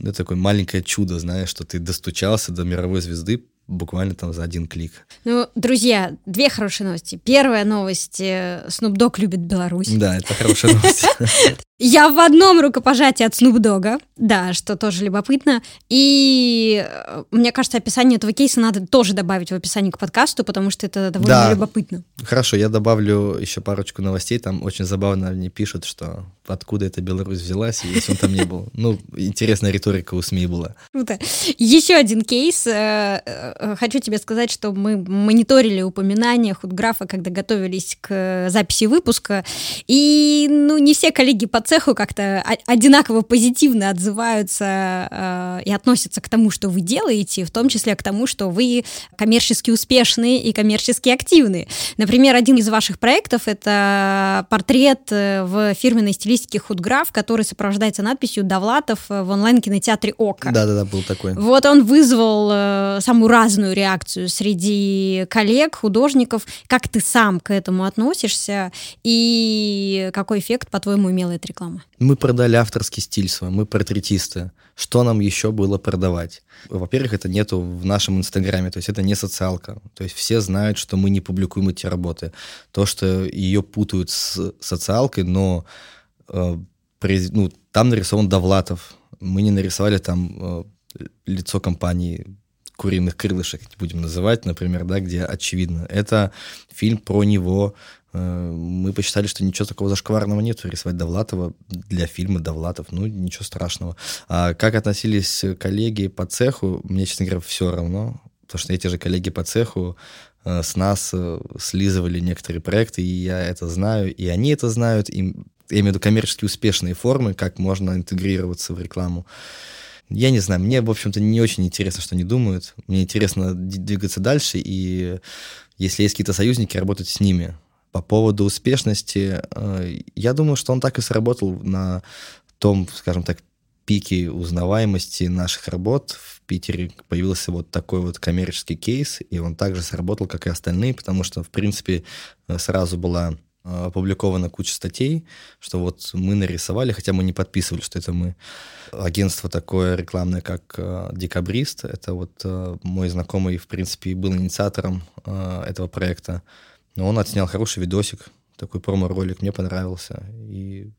это такое маленькое чудо, знаешь, что ты достучался до мировой звезды буквально там за один клик. Ну, друзья, две хорошие новости. Первая новость. Э, Snoop Dogg любит Беларусь. Да, это хорошая новость. (laughs) Я в одном рукопожатии от Snoop Dogg, да, что тоже любопытно. И э, мне кажется, описание этого кейса надо тоже добавить в описание к подкасту, потому что это довольно да. любопытно. Хорошо, я добавлю еще парочку новостей. Там очень забавно они пишут, что откуда эта Беларусь взялась, если он там не был. Ну, интересная риторика у СМИ была. Круто. Еще один кейс. Э, э, хочу тебе сказать, что мы мониторили упоминания худграфа, когда готовились к записи выпуска. И, ну, не все коллеги по цеху как-то одинаково позитивно отзываются э, и относятся к тому, что вы делаете, в том числе к тому, что вы коммерчески успешны и коммерчески активны. Например, один из ваших проектов — это портрет э, в фирменной стилистике худграф, который сопровождается надписью «Довлатов» в онлайн-кинотеатре «Ока». Да-да-да, был такой. Вот он вызвал э, самую разную реакцию среди коллег, художников. Как ты сам к этому относишься и какой эффект, по-твоему, имела эта реклама? Мы продали авторский стиль свой, мы портретисты. Что нам еще было продавать? Во-первых, это нету в нашем инстаграме, то есть это не социалка. То есть все знают, что мы не публикуем эти работы. То, что ее путают с социалкой, но э, ну, там нарисован Довлатов. Мы не нарисовали там э, лицо компании куриных крылышек, будем называть, например, да, где очевидно. Это фильм про него, Э, мы посчитали, что ничего такого зашкварного нет рисовать Довлатова для фильма Довлатов, ну, ничего страшного. А как относились коллеги по цеху, мне, честно говоря, все равно, потому что эти же коллеги по цеху э, с нас э, слизывали некоторые проекты, и я это знаю, и они это знают, и, я имею в виду коммерчески успешные формы, как можно интегрироваться в рекламу. Я не знаю, мне, в общем-то, не очень интересно, что они думают. Мне интересно двигаться дальше, и если есть какие-то союзники, работать с ними. По поводу успешности, э, я думаю, что он так и сработал на том, скажем так, пике узнаваемости наших работ в Питере появился вот такой вот коммерческий кейс, и он также сработал, как и остальные, потому что, в принципе, э, сразу была опубликована куча статей, что вот мы нарисовали, хотя мы не подписывали, что это мы. Агентство такое рекламное, как Декабрист, это вот мой знакомый, в принципе, был инициатором этого проекта. Но он отснял хороший видосик, такой промо-ролик, мне понравился. И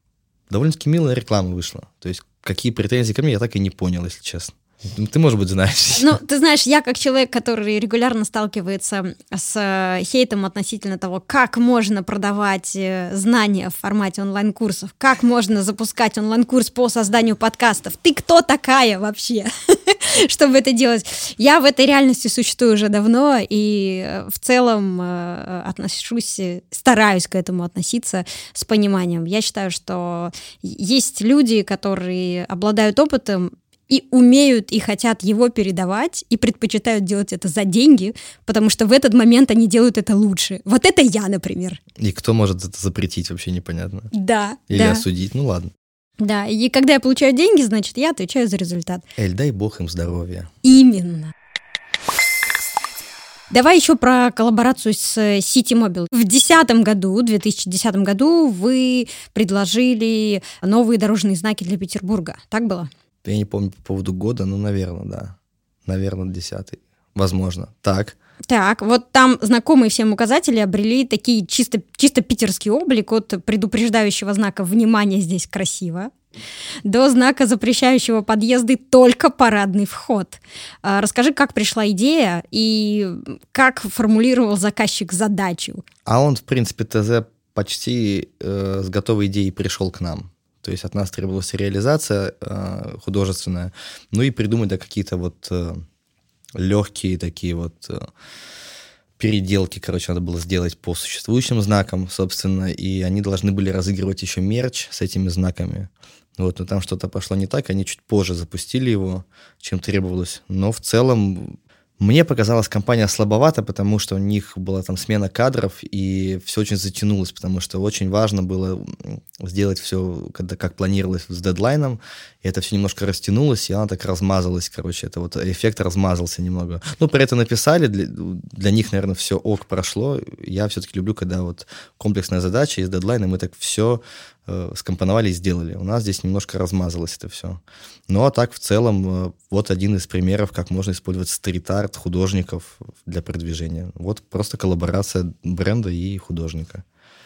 довольно-таки милая реклама вышла. То есть какие претензии ко мне, я так и не понял, если честно. Ну, ты, может быть, знаешь. Ну, ты знаешь, я как человек, который регулярно сталкивается с э, хейтом относительно того, как можно продавать э, знания в формате онлайн-курсов, как можно запускать онлайн-курс по созданию подкастов. Ты кто такая вообще, (laughs) чтобы это делать? Я в этой реальности существую уже давно и э, в целом отношусь, стараюсь к этому относиться с пониманием. Я считаю, что есть люди, которые обладают опытом и умеют и хотят его передавать, и предпочитают делать это за деньги, потому что в этот момент они делают это лучше. Вот это я, например. И кто может это запретить, вообще непонятно. Да. Или да. осудить, ну ладно. Да, и когда я получаю деньги, значит, я отвечаю за результат. Эль, дай бог им здоровья. Именно. Давай еще про коллаборацию с City Mobile. В 2010 году, 2010 году вы предложили новые дорожные знаки для Петербурга. Так было? Я не помню по поводу года, но, наверное, да. Наверное, десятый. Возможно. Так. Так, вот там знакомые всем указатели обрели такие чисто, чисто питерский облик от предупреждающего знака «Внимание, здесь красиво», до знака, запрещающего подъезды только парадный вход. А, расскажи, как пришла идея и как формулировал заказчик задачу? А он, в принципе, ТЗ почти э, с готовой идеей пришел к нам. То есть от нас требовалась реализация э, художественная, ну и придумать да, какие-то вот э, легкие такие вот э, переделки, короче, надо было сделать по существующим знакам, собственно, и они должны были разыгрывать еще мерч с этими знаками. Вот, но там что-то пошло не так, они чуть позже запустили его, чем требовалось. Но в целом мне показалась компания слабовата, потому что у них была там смена кадров, и все очень затянулось, потому что очень важно было сделать все, когда, как планировалось с дедлайном, и это все немножко растянулось, и она так размазалась, короче, это вот эффект размазался немного. Ну, про это написали, для, для них, наверное, все ок прошло. Я все-таки люблю, когда вот комплексная задача, есть дедлайн, и мы так все э, скомпоновали и сделали. У нас здесь немножко размазалось это все. Ну, а так, в целом, э, вот один из примеров, как можно использовать стрит-арт художников для продвижения. Вот просто коллаборация бренда и художника.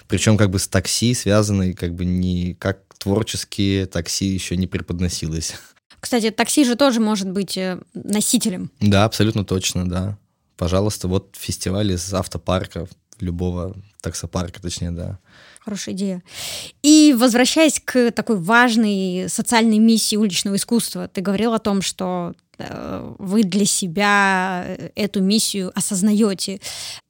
Причем как бы с такси связанный, как бы не как творческие такси еще не преподносилось. Кстати, такси же тоже может быть э, носителем. Да, абсолютно точно, да. Пожалуйста, вот фестиваль из автопарка, любого таксопарка, точнее, да. Хорошая идея. И возвращаясь к такой важной социальной миссии уличного искусства, ты говорил о том, что э, вы для себя эту миссию осознаете.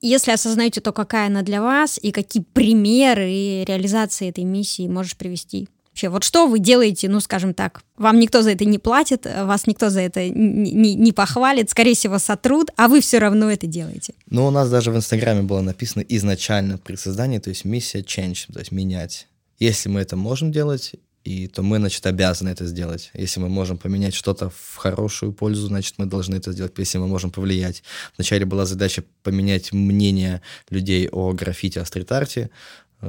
Если осознаете, то какая она для вас и какие примеры реализации этой миссии можешь привести? Вообще, вот что вы делаете, ну, скажем так, вам никто за это не платит, вас никто за это не, не, похвалит, скорее всего, сотрут, а вы все равно это делаете. Ну, у нас даже в Инстаграме было написано изначально при создании, то есть миссия change, то есть менять. Если мы это можем делать, и то мы, значит, обязаны это сделать. Если мы можем поменять что-то в хорошую пользу, значит, мы должны это сделать, если мы можем повлиять. Вначале была задача поменять мнение людей о граффити, о стрит-арте,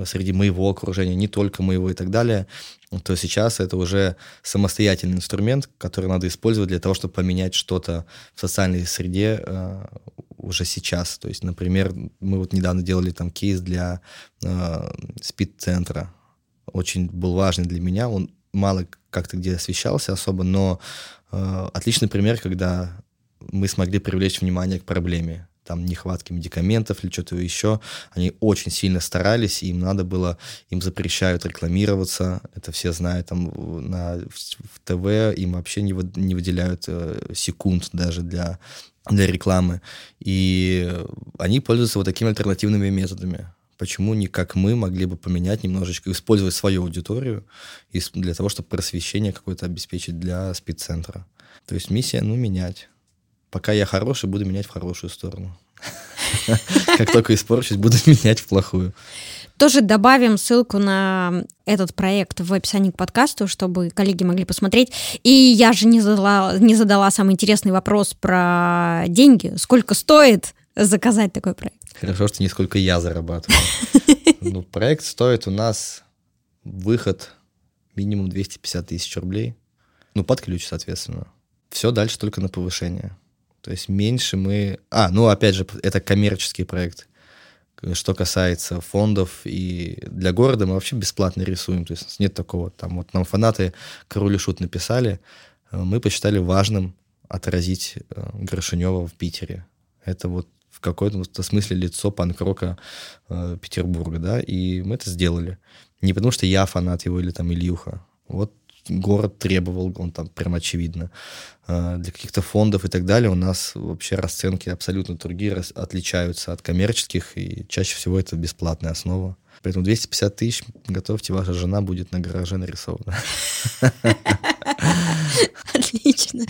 среди моего окружения, не только моего и так далее, то сейчас это уже самостоятельный инструмент, который надо использовать для того, чтобы поменять что-то в социальной среде э, уже сейчас. То есть, например, мы вот недавно делали там кейс для э, спид-центра. Очень был важный для меня. Он мало как-то где освещался особо, но э, отличный пример, когда мы смогли привлечь внимание к проблеме там нехватки медикаментов или что-то еще. Они очень сильно старались, им надо было, им запрещают рекламироваться, это все знают, там на, в ТВ им вообще не, вы, не выделяют э, секунд даже для, для рекламы. И они пользуются вот такими альтернативными методами. Почему не как мы могли бы поменять немножечко, использовать свою аудиторию для того, чтобы просвещение какое-то обеспечить для спеццентра. То есть миссия, ну, менять пока я хороший, буду менять в хорошую сторону. (laughs) Как только испорчусь, буду (laughs) менять в плохую. Тоже добавим ссылку на этот проект в описании к подкасту, чтобы коллеги могли посмотреть. И я же не задала, не задала самый интересный вопрос про деньги. Сколько стоит заказать такой проект? Хорошо, что не сколько я зарабатываю. (laughs) Ну, проект стоит у нас выход минимум 250 тысяч рублей. Ну, под ключ, соответственно. Все дальше только на повышение. То есть меньше мы... А, ну, опять же, это коммерческий проект. Что касается фондов и для города мы вообще бесплатно рисуем. То есть нет такого. Там вот нам фанаты Король и Шут написали. Э, мы посчитали важным отразить э, Грошинева в Питере. Это вот в какой-то смысле лицо панк-рока э, Петербурга, да, и мы это сделали. Не потому что я фанат его или там Ильюха. Вот город требовал, он там прям очевидно. А, для каких-то фондов и так далее у нас вообще расценки абсолютно другие, отличаются от коммерческих, и чаще всего это бесплатная основа. Поэтому 250 тысяч, готовьте, ваша жена будет на гараже нарисована. (laughs) Отлично.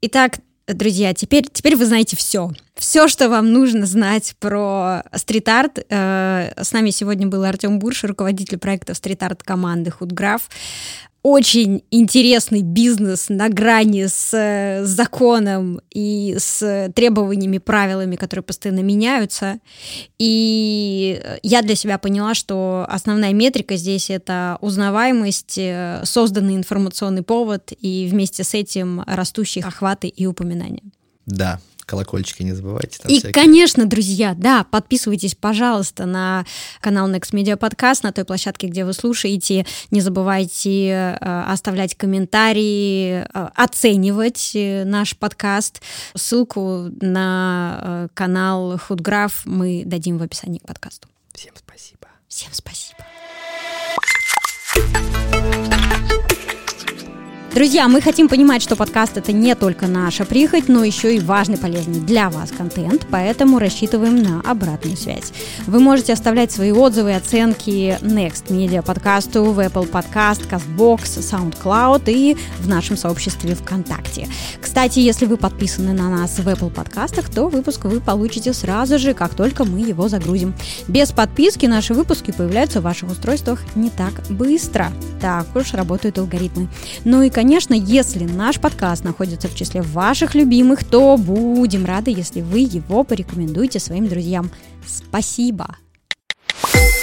Итак, друзья, теперь, теперь вы знаете все. Все, что вам нужно знать про стрит-арт. Э, с нами сегодня был Артем Бурш, руководитель проекта стрит-арт команды Худграф очень интересный бизнес на грани с, с законом и с требованиями, правилами, которые постоянно меняются. И я для себя поняла, что основная метрика здесь это узнаваемость, э, созданный информационный повод и вместе с этим растущие охваты и упоминания. Да, колокольчики не забывайте. и, всякие. конечно, друзья, да, подписывайтесь, пожалуйста, на канал Next Media Podcast, на той площадке, где вы слушаете. Не забывайте э, оставлять комментарии, э, оценивать э, наш подкаст. Ссылку на канал Худграф мы дадим в описании к подкасту. Всем спасибо. Всем спасибо. Друзья, мы хотим понимать, что подкаст это не только наша прихоть, но еще и важный, полезный для вас контент, поэтому рассчитываем на обратную связь. Вы можете оставлять свои отзывы и оценки Next Media подкасту в Apple Podcast, CastBox, SoundCloud и в нашем сообществе ВКонтакте. Кстати, если вы подписаны на нас в Apple подкастах, то выпуск вы получите сразу же, как только мы его загрузим. Без подписки наши выпуски появляются в ваших устройствах не так быстро. Так уж работают алгоритмы. Ну и, конечно, если наш подкаст находится в числе ваших любимых, то будем рады, если вы его порекомендуете своим друзьям. Спасибо! Спасибо!